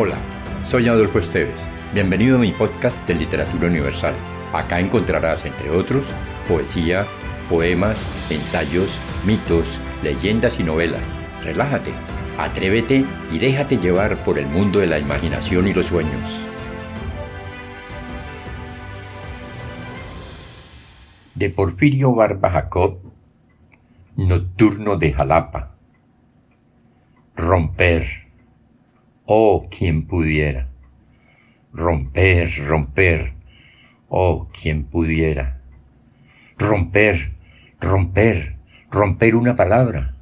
Hola, soy Adolfo Esteves. Bienvenido a mi podcast de Literatura Universal. Acá encontrarás, entre otros, poesía, poemas, ensayos, mitos, leyendas y novelas. Relájate, atrévete y déjate llevar por el mundo de la imaginación y los sueños. De Porfirio Barba Jacob, Nocturno de Jalapa. Romper Oh, quien pudiera. Romper, romper. Oh, quien pudiera. Romper, romper, romper una palabra.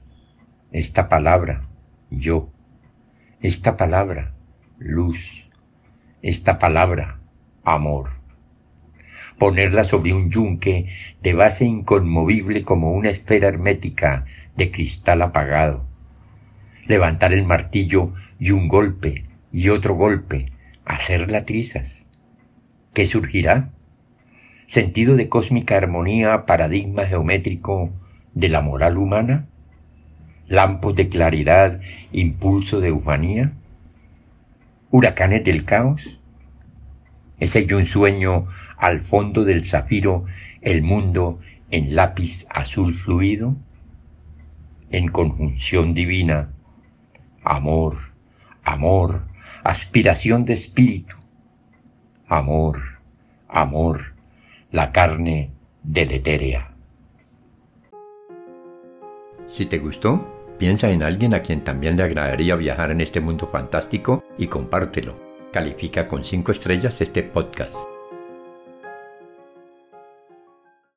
Esta palabra, yo. Esta palabra, luz. Esta palabra, amor. Ponerla sobre un yunque de base inconmovible como una esfera hermética de cristal apagado levantar el martillo y un golpe y otro golpe, hacer trizas. ¿Qué surgirá? ¿Sentido de cósmica armonía, paradigma geométrico de la moral humana? ¿Lampos de claridad, impulso de ufanía? ¿Huracanes del caos? ¿Es ello un sueño al fondo del zafiro, el mundo en lápiz azul fluido? En conjunción divina, amor, amor, aspiración de espíritu, amor, amor, la carne deletérea. Si te gustó, piensa en alguien a quien también le agradaría viajar en este mundo fantástico y compártelo. Califica con 5 estrellas este podcast.